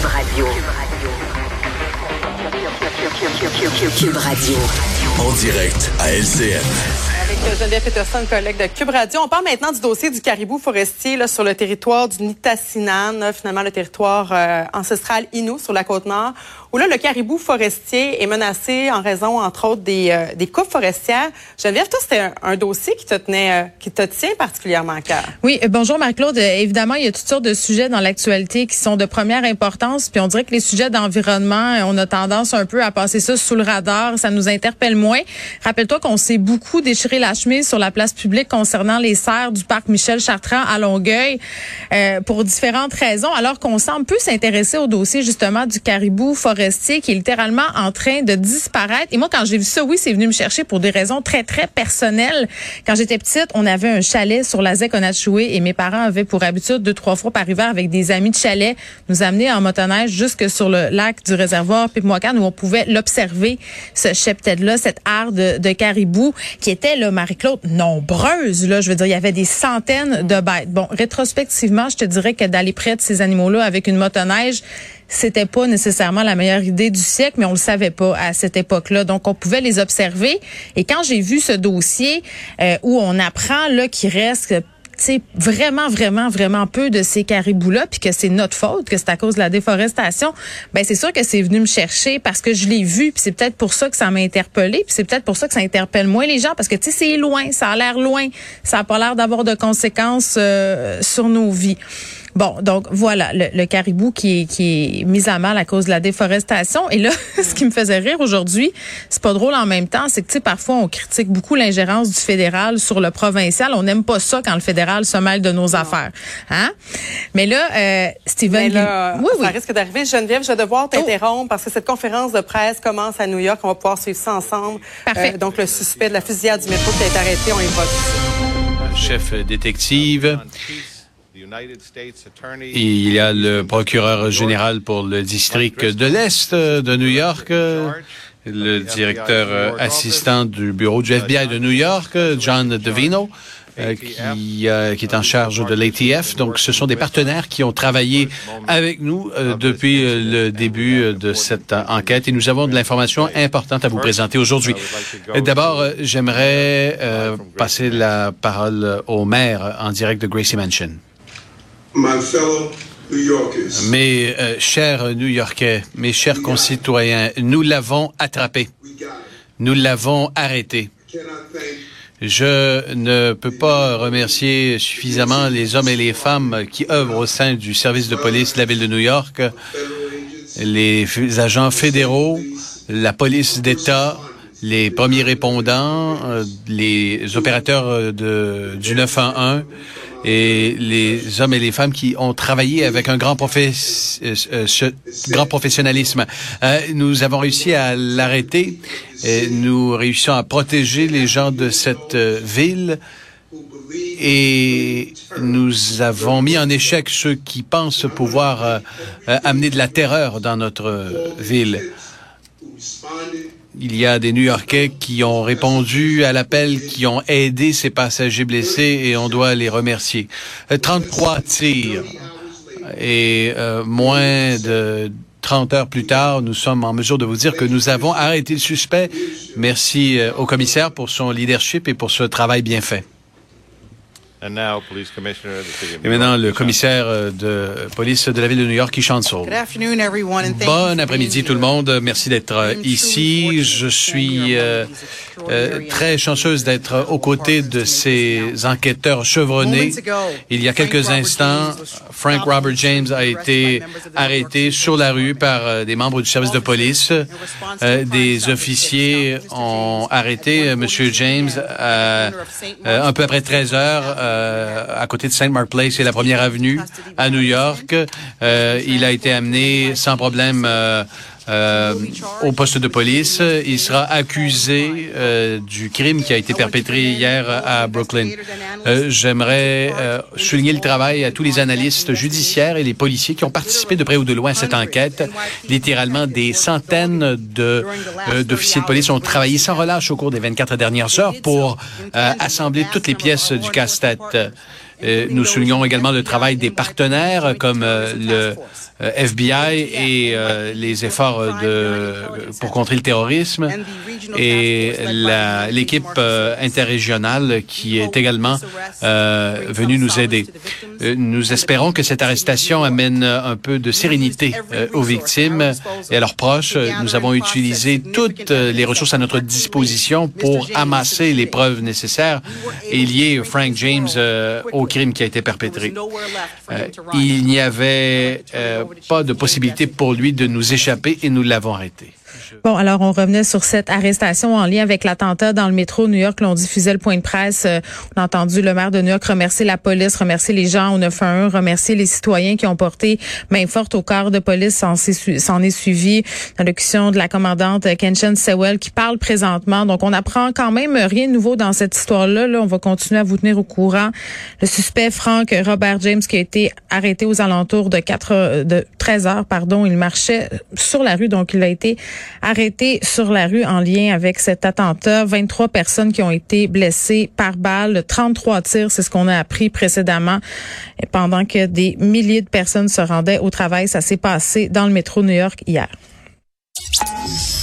Cube Radio. Cube Radio. En direct à LCN. Avec Geneviève Peterson, collègue de Cube Radio. On parle maintenant du dossier du caribou forestier là, sur le territoire du Nitassinan, finalement le territoire euh, ancestral Innu sur la côte nord, où là, le caribou forestier est menacé en raison, entre autres, des, euh, des coupes forestières. Geneviève, toi, c'était un, dossier qui te tenait, euh, qui te tient particulièrement à cœur. Oui, bonjour Marc-Claude. Évidemment, il y a toutes sortes de sujets dans l'actualité qui sont de première importance, puis on dirait que les sujets d'environnement, on a tendance un peu à passer ça sous le radar, ça nous interpelle moins. Rappelle-toi qu'on s'est beaucoup déchiré la chemise sur la place publique concernant les serres du parc Michel Chartrand à Longueuil euh, pour différentes raisons, alors qu'on semble plus s'intéresser au dossier justement du caribou forestier qui littéralement en train de disparaître. Et moi, quand j'ai vu ça, oui, c'est venu me chercher pour des raisons très, très personnelles. Quand j'étais petite, on avait un chalet sur la ZEC Onachoué et mes parents avaient pour habitude deux, trois fois par hiver avec des amis de chalet nous amener en motoneige jusque sur le lac du réservoir Pipmoacan où on pouvait l'observer, ce cheptel-là, cette art de, de caribou qui était, là, Marie-Claude, nombreuse, là. Je veux dire, il y avait des centaines de bêtes. Bon, rétrospectivement, je te dirais que d'aller près de ces animaux-là avec une motoneige, c'était pas nécessairement la meilleure idée du siècle, mais on le savait pas à cette époque-là. Donc, on pouvait les observer. Et quand j'ai vu ce dossier euh, où on apprend là qu'il reste c'est vraiment, vraiment, vraiment peu de ces caribous-là, puis que c'est notre faute, que c'est à cause de la déforestation, ben c'est sûr que c'est venu me chercher parce que je l'ai vu, puis c'est peut-être pour ça que ça m'a interpellé, puis c'est peut-être pour ça que ça interpelle moins les gens, parce que tu sais, c'est loin, ça a l'air loin, ça a pas l'air d'avoir de conséquences euh, sur nos vies. Bon, donc voilà, le, le, caribou qui est, qui est mis à mal à cause de la déforestation. Et là, ce qui me faisait rire aujourd'hui, c'est pas drôle en même temps, c'est que tu sais, parfois on critique beaucoup l'ingérence du fédéral sur le provincial. On n'aime pas ça quand le fédéral se mêle de nos affaires, hein? Mais là, euh, Steven, Mais là, oui, ça risque d'arriver. Geneviève, je vais devoir t'interrompre parce que cette conférence de presse commence à New York. On va pouvoir suivre ça ensemble. Parfait. Euh, donc le suspect de la fusillade du métro qui a été arrêté, on évoque. Chef détective. Il y a le procureur général pour le district de l'Est de New York, le directeur assistant du bureau du FBI de New York, John DeVino. Qui, euh, qui, est en charge de l'ATF. Donc, ce sont des partenaires qui ont travaillé avec nous euh, depuis le début de cette enquête et nous avons de l'information importante à vous présenter aujourd'hui. D'abord, j'aimerais euh, passer la parole au maire en direct de Gracie Mansion. Mes euh, chers New-Yorkais, mes chers concitoyens, nous l'avons attrapé. Nous l'avons arrêté. Je ne peux pas remercier suffisamment les hommes et les femmes qui œuvrent au sein du service de police de la ville de New York, les agents fédéraux, la police d'État, les premiers répondants, euh, les opérateurs de, du 911 et les hommes et les femmes qui ont travaillé avec un grand, euh, euh, grand professionnalisme. Euh, nous avons réussi à l'arrêter. Nous réussissons à protéger les gens de cette ville et nous avons mis en échec ceux qui pensent pouvoir amener de la terreur dans notre ville. Il y a des New-Yorkais qui ont répondu à l'appel, qui ont aidé ces passagers blessés et on doit les remercier. 33 euh, tirs et euh, moins de 30 heures plus tard, nous sommes en mesure de vous dire que nous avons arrêté le suspect. Merci euh, au commissaire pour son leadership et pour ce travail bien fait. Et maintenant, le commissaire euh, de police de la ville de New York qui chante sur. Bon après-midi tout le monde. Merci d'être euh, ici. Je suis euh, euh, très chanceuse d'être aux côtés de ces enquêteurs chevronnés. Il y a quelques instants, Frank Robert James a été arrêté sur la rue par des membres du service de police. des officiers ont arrêté M. James un peu après 13 heures euh, à côté de St. Mark Place et la première avenue à New York. Euh, il a été amené sans problème euh, au poste de police. Il sera accusé euh, du crime qui a été perpétré hier à Brooklyn. Euh, J'aimerais souligner le travail à tous les analystes judiciaires et les policiers qui ont participé de près ou de loin à cette enquête. Littéralement, des centaines d'officiers de, de, police ont travaillé sans relâche au cours des 24 dernières heures pour assembler toutes les pièces du casse-tête. Nous soulignons également le travail des partenaires comme le FBI et les efforts de pour contrer le terrorisme et l'équipe interrégionale qui est également venue nous aider. Nous espérons que cette arrestation amène un peu de sérénité aux victimes et à leurs proches. Nous avons utilisé toutes les ressources à notre disposition pour amasser les preuves nécessaires et lier Frank James euh, au crime qui a été perpétré. Euh, il n'y avait euh, pas de possibilité pour lui de nous échapper et nous l'avons arrêté. Bon, alors on revenait sur cette arrestation en lien avec l'attentat dans le métro New York. L'on diffusait le point de presse. Euh, on a entendu le maire de New York remercier la police, remercier les gens au 911, remercier les citoyens qui ont porté main forte au corps de police. S'en est suivi l'allocution de la commandante Kenshin Sewell qui parle présentement. Donc on apprend quand même rien de nouveau dans cette histoire-là. Là, on va continuer à vous tenir au courant. Le suspect Frank Robert James qui a été arrêté aux alentours de 4 de 13 heures, pardon, il marchait sur la rue, donc il a été arrêté sur la rue en lien avec cet attentat. 23 personnes qui ont été blessées par balle, 33 tirs, c'est ce qu'on a appris précédemment. Pendant que des milliers de personnes se rendaient au travail, ça s'est passé dans le métro New York hier.